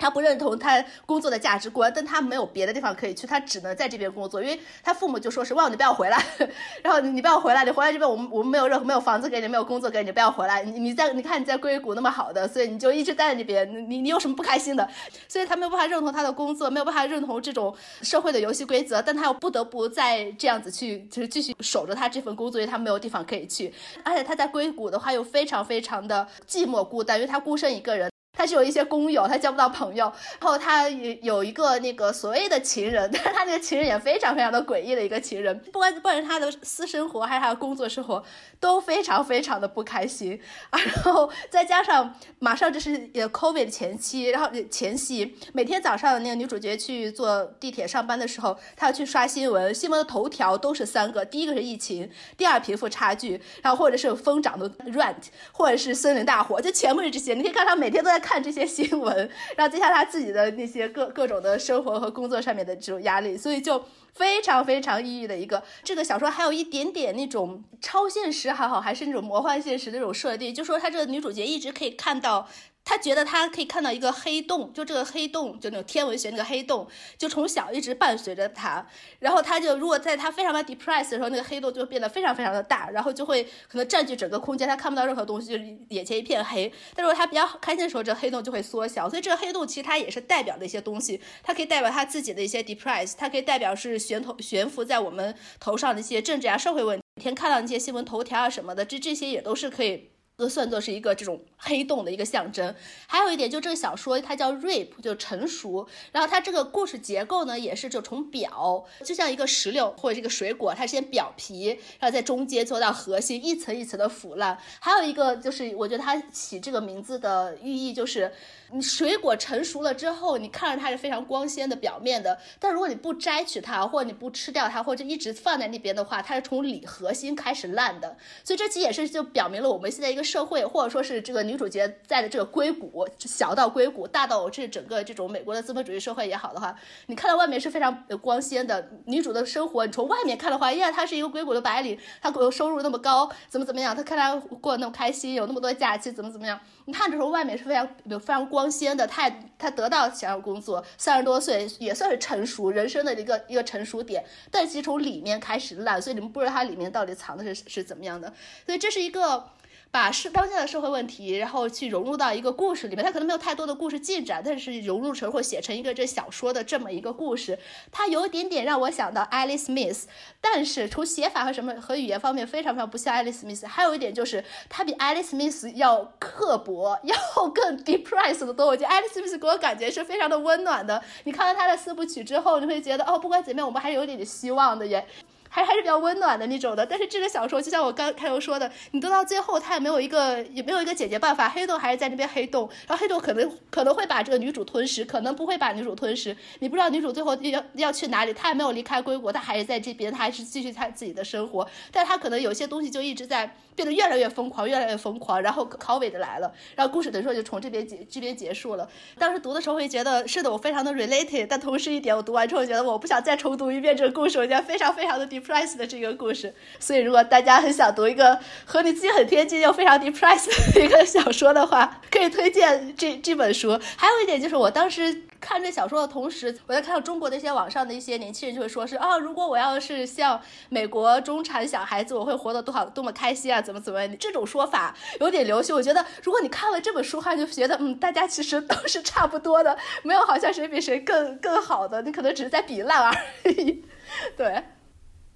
他不认同他工作的价值观，但他没有别的地方可以去，他只能在这边工作，因为他父母就说是哇你不要回来，然后你不要回来，你回来这边我们我们没有任何没有房子给你，没有工作给你，不要回来。你你在你看你在硅谷那么好的，所以你就一直待在那边，你你有什么不开心的？所以他没有办法认同他的工作，没有办法认同这种社会的游戏规则，但他又不得不再这样子去，就是继续守着他这份工作，因为他没有地方可以去，而且他在硅谷的话又非常非常的寂寞孤单，因为他孤身一个人。他是有一些工友，他交不到朋友，然后他有有一个那个所谓的情人，但是他那个情人也非常非常的诡异的一个情人，不管不管是他的私生活还是他的工作生活，都非常非常的不开心，然后再加上马上就是也 COVID 前期，然后前夕每天早上那个女主角去坐地铁上班的时候，她要去刷新闻，新闻的头条都是三个，第一个是疫情，第二贫富差距，然后或者是疯涨的 rent，或者是森林大火，就全部是这些，你可以看她每天都在。看看这些新闻，然后接下来他自己的那些各各种的生活和工作上面的这种压力，所以就非常非常抑郁的一个。这个小说还有一点点那种超现实还好，还是那种魔幻现实那种设定，就说他这个女主角一直可以看到。他觉得他可以看到一个黑洞，就这个黑洞，就那种天文学那个黑洞，就从小一直伴随着他。然后他就如果在他非常的 depressed 的时候，那个黑洞就变得非常非常的大，然后就会可能占据整个空间，他看不到任何东西，就眼前一片黑。但是他比较开心的时候，这个黑洞就会缩小。所以这个黑洞其实它也是代表的一些东西，它可以代表他自己的一些 depressed，它可以代表是悬头悬浮在我们头上的一些政治啊、社会问题。每天看到那些新闻头条啊什么的，这这些也都是可以。都算作是一个这种黑洞的一个象征。还有一点，就这个小说它叫 rape，就成熟。然后它这个故事结构呢，也是就从表，就像一个石榴或者这个水果，它先表皮，然后在中间做到核心，一层一层的腐烂。还有一个就是，我觉得它起这个名字的寓意就是。你水果成熟了之后，你看着它是非常光鲜的表面的，但如果你不摘取它，或者你不吃掉它，或者一直放在那边的话，它是从里核心开始烂的。所以这其实也是就表明了我们现在一个社会，或者说是这个女主角在的这个硅谷，小到硅谷，大到这整个这种美国的资本主义社会也好的话，你看到外面是非常光鲜的女主的生活，你从外面看的话，依然她是一个硅谷的白领，她收入那么高，怎么怎么样，她看她过得那么开心，有那么多假期，怎么怎么样。你看，这时候外面是非常非常光鲜的，他他得到想要工作，三十多岁也算是成熟人生的一个一个成熟点，但其实从里面开始烂，所以你们不知道它里面到底藏的是是怎么样的，所以这是一个。把是当下的社会问题，然后去融入到一个故事里面，它可能没有太多的故事进展，但是融入成或写成一个这小说的这么一个故事，它有一点点让我想到 Alice Smith，但是从写法和什么和语言方面非常非常不像 Alice Smith，还有一点就是它比 Alice Smith 要刻薄，要更 depressed 的多。我觉得 Alice Smith 给我感觉是非常的温暖的。你看到他的四部曲之后，你会觉得哦，不管怎么样，我们还是有点点希望的耶。还还是比较温暖的那种的，但是这个小说就像我刚开头说的，你读到最后，他也没有一个也没有一个解决办法，黑洞还是在那边黑洞，然后黑洞可能可能会把这个女主吞噬，可能不会把女主吞噬，你不知道女主最后要要去哪里，她也没有离开归国，她还是在这边，她还是继续她自己的生活，但她可能有些东西就一直在。变得越来越疯狂，越来越疯狂，然后考尾的来了，然后故事等于说就从这边结这边结束了。当时读的时候会觉得是的，我非常的 related，但同时一点，我读完之后觉得我不想再重读一遍这个故事，我觉得非常非常的 depressed 的这个故事。所以如果大家很想读一个和你自己很贴近又非常 depressed 的一个小说的话，可以推荐这这本书。还有一点就是我当时。看这小说的同时，我在看到中国的一些网上的一些年轻人就会说是啊，如果我要是像美国中产小孩子，我会活得多好多么开心啊，怎么怎么这种说法有点流行。我觉得如果你看了这本书，话就觉得嗯，大家其实都是差不多的，没有好像谁比谁更更好的，你可能只是在比烂而已。对，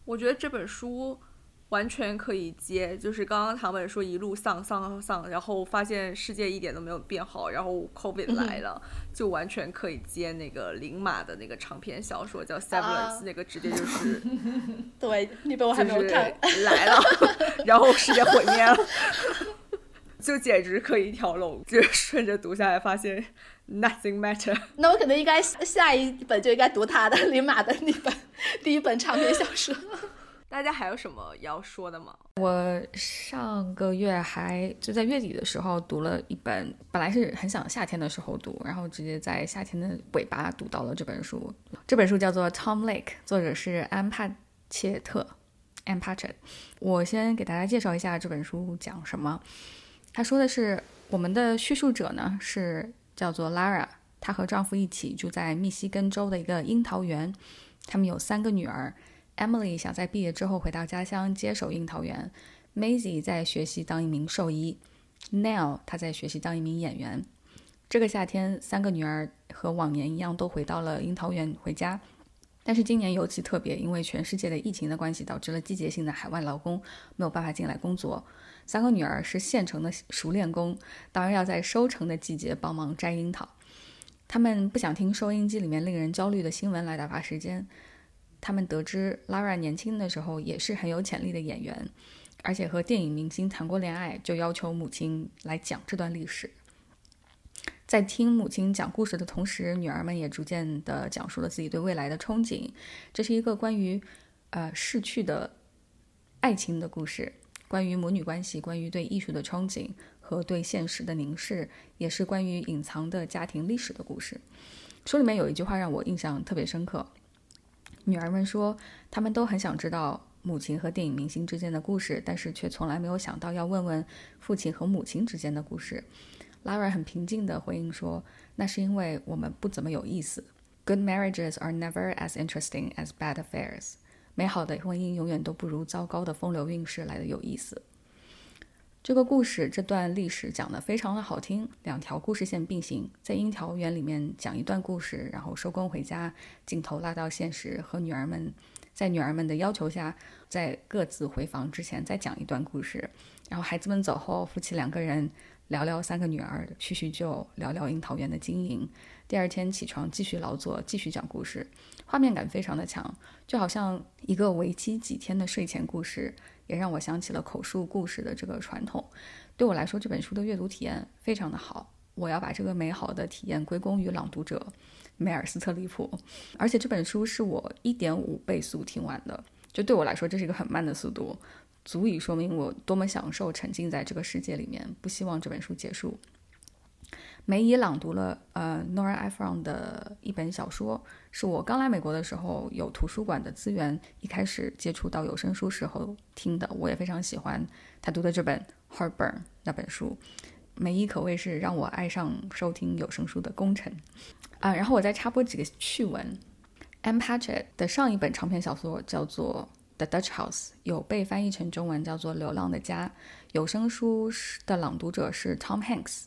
我觉得这本书完全可以接，就是刚刚唐本说一路丧丧丧，然后发现世界一点都没有变好，然后 COVID 来了，就完全可以接那个林马的那个长篇小说叫《Severance》，那个直接就是，对，那本我还没有看，来了，然后世界毁灭了，就简直可以一条龙，就顺着读下来发现 Nothing matter。那我可能应该下一本就应该读他的林马的那本 第一本长篇小说。大家还有什么要说的吗？我上个月还就在月底的时候读了一本，本来是很想夏天的时候读，然后直接在夏天的尾巴读到了这本书。这本书叫做《Tom Lake》，作者是安帕切特 （Ann Patchett）。我先给大家介绍一下这本书讲什么。他说的是，我们的叙述者呢是叫做 Lara，她和丈夫一起住在密西根州的一个樱桃园，他们有三个女儿。Emily 想在毕业之后回到家乡接手樱桃园，Maisie 在学习当一名兽医，Nell 她在学习当一名演员。这个夏天，三个女儿和往年一样都回到了樱桃园回家，但是今年尤其特别，因为全世界的疫情的关系，导致了季节性的海外劳工没有办法进来工作。三个女儿是现成的熟练工，当然要在收成的季节帮忙摘樱桃。他们不想听收音机里面令人焦虑的新闻来打发时间。他们得知 Lara 年轻的时候也是很有潜力的演员，而且和电影明星谈过恋爱，就要求母亲来讲这段历史。在听母亲讲故事的同时，女儿们也逐渐地讲述了自己对未来的憧憬。这是一个关于呃逝去的爱情的故事，关于母女关系，关于对艺术的憧憬和对现实的凝视，也是关于隐藏的家庭历史的故事。书里面有一句话让我印象特别深刻。女儿们说，她们都很想知道母亲和电影明星之间的故事，但是却从来没有想到要问问父亲和母亲之间的故事。Lara 很平静地回应说：“那是因为我们不怎么有意思。Good marriages are never as interesting as bad affairs。美好的婚姻永远都不如糟糕的风流韵事来的有意思。”这个故事，这段历史讲得非常的好听，两条故事线并行，在樱桃园里面讲一段故事，然后收工回家，镜头拉到现实，和女儿们在女儿们的要求下，在各自回房之前再讲一段故事，然后孩子们走后，夫妻两个人聊聊三个女儿，叙叙旧，聊聊樱桃园的经营，第二天起床继续劳作，继续讲故事，画面感非常的强，就好像一个为期几天的睡前故事。也让我想起了口述故事的这个传统。对我来说，这本书的阅读体验非常的好。我要把这个美好的体验归功于朗读者梅尔斯特里普。而且这本书是我一点五倍速听完的，就对我来说，这是一个很慢的速度，足以说明我多么享受沉浸在这个世界里面，不希望这本书结束。梅姨朗读了呃 Nora Ephron 的一本小说，是我刚来美国的时候有图书馆的资源，一开始接触到有声书时候听的，我也非常喜欢她读的这本 Heartburn 那本书。梅姨可谓是让我爱上收听有声书的功臣啊！然后我再插播几个趣闻，M. Patchett 的上一本长篇小说叫做 The Dutch House，有被翻译成中文叫做《流浪的家》，有声书的朗读者是 Tom Hanks。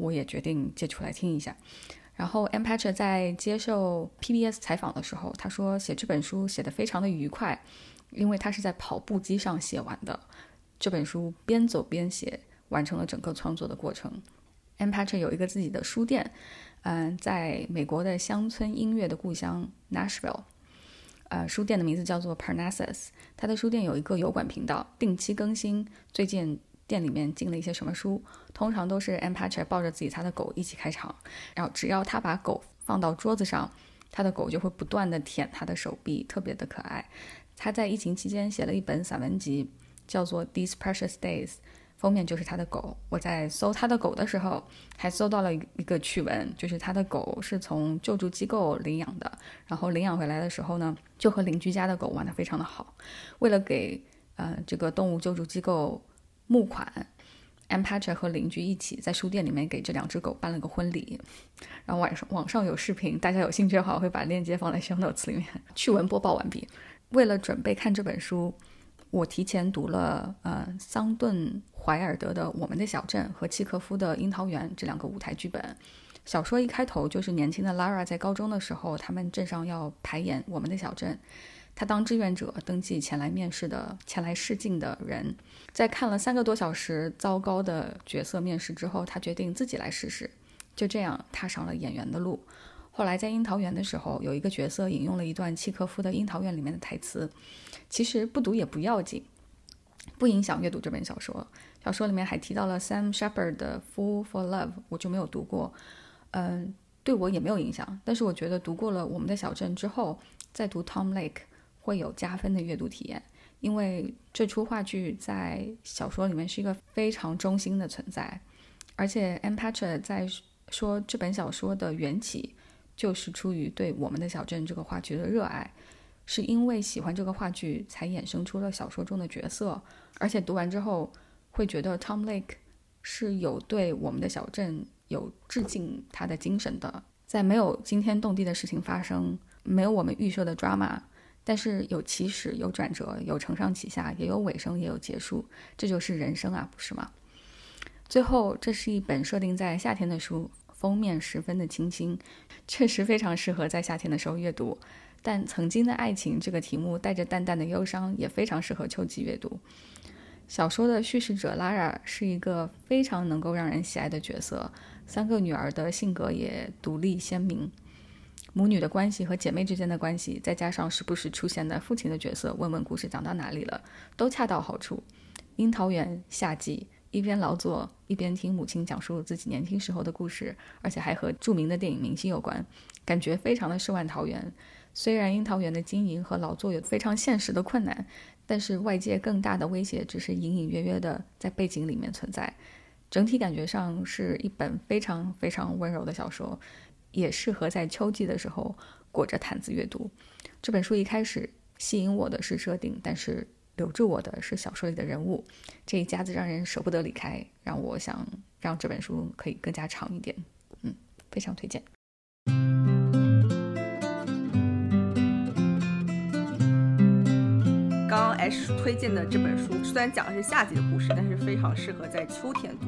我也决定借出来听一下。然后 a m p a t r 在接受 PBS 采访的时候，他说写这本书写得非常的愉快，因为他是在跑步机上写完的。这本书边走边写，完成了整个创作的过程。a m p a t r 有一个自己的书店，嗯，在美国的乡村音乐的故乡 Nashville，呃，书店的名字叫做 Parnassus。他的书店有一个油管频道，定期更新。最近。店里面进了一些什么书，通常都是 a m p a t r 抱着自己他的狗一起开场，然后只要他把狗放到桌子上，他的狗就会不断的舔他的手臂，特别的可爱。他在疫情期间写了一本散文集，叫做 These Precious Days，封面就是他的狗。我在搜他的狗的时候，还搜到了一一个趣闻，就是他的狗是从救助机构领养的，然后领养回来的时候呢，就和邻居家的狗玩的非常的好。为了给呃这个动物救助机构。募款 a m p a t r 和邻居一起在书店里面给这两只狗办了个婚礼，然后晚上网上有视频，大家有兴趣的话，我会把链接放在 show notes 里面。趣闻播报完毕。为了准备看这本书，我提前读了呃桑顿怀尔德的《我们的小镇》和契诃夫的《樱桃园》这两个舞台剧本。小说一开头就是年轻的 Lara 在高中的时候，他们镇上要排演《我们的小镇》。他当志愿者登记前来面试的、前来试镜的人，在看了三个多小时糟糕的角色面试之后，他决定自己来试试，就这样踏上了演员的路。后来在樱桃园的时候，有一个角色引用了一段契诃夫的《樱桃园》里面的台词，其实不读也不要紧，不影响阅读这本小说。小说里面还提到了 Sam Shepard 的《Fool for Love》，我就没有读过，嗯。对我也没有影响，但是我觉得读过了《我们的小镇》之后，再读 Tom Lake 会有加分的阅读体验，因为这出话剧在小说里面是一个非常中心的存在，而且 a n p a t r 在说这本小说的缘起就是出于对《我们的小镇》这个话剧的热爱，是因为喜欢这个话剧才衍生出了小说中的角色，而且读完之后会觉得 Tom Lake 是有对《我们的小镇》。有致敬他的精神的，在没有惊天动地的事情发生，没有我们预设的 drama，但是有起始，有转折，有承上启下，也有尾声，也有结束，这就是人生啊，不是吗？最后，这是一本设定在夏天的书，封面十分的清新，确实非常适合在夏天的时候阅读。但曾经的爱情这个题目带着淡淡的忧伤，也非常适合秋季阅读。小说的叙事者拉拉是一个非常能够让人喜爱的角色。三个女儿的性格也独立鲜明，母女的关系和姐妹之间的关系，再加上时不时出现的父亲的角色，问问故事讲到哪里了，都恰到好处。樱桃园夏季，一边劳作一边听母亲讲述自己年轻时候的故事，而且还和著名的电影明星有关，感觉非常的世外桃源。虽然樱桃园的经营和劳作有非常现实的困难，但是外界更大的威胁只是隐隐约约的在背景里面存在。整体感觉上是一本非常非常温柔的小说，也适合在秋季的时候裹着毯子阅读。这本书一开始吸引我的是设定，但是留住我的是小说里的人物，这一家子让人舍不得离开，让我想让这本书可以更加长一点。嗯，非常推荐。H 推荐的这本书，虽然讲的是夏季的故事，但是非常适合在秋天读。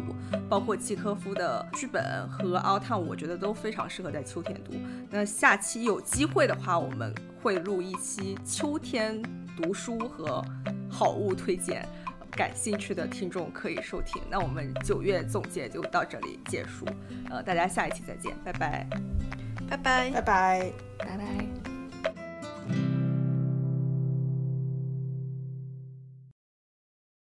包括契科夫的剧本和奥特，我觉得都非常适合在秋天读。那下期有机会的话，我们会录一期秋天读书和好物推荐，感兴趣的听众可以收听。那我们九月总结就到这里结束，呃，大家下一期再见，拜拜，拜拜，拜拜，拜拜。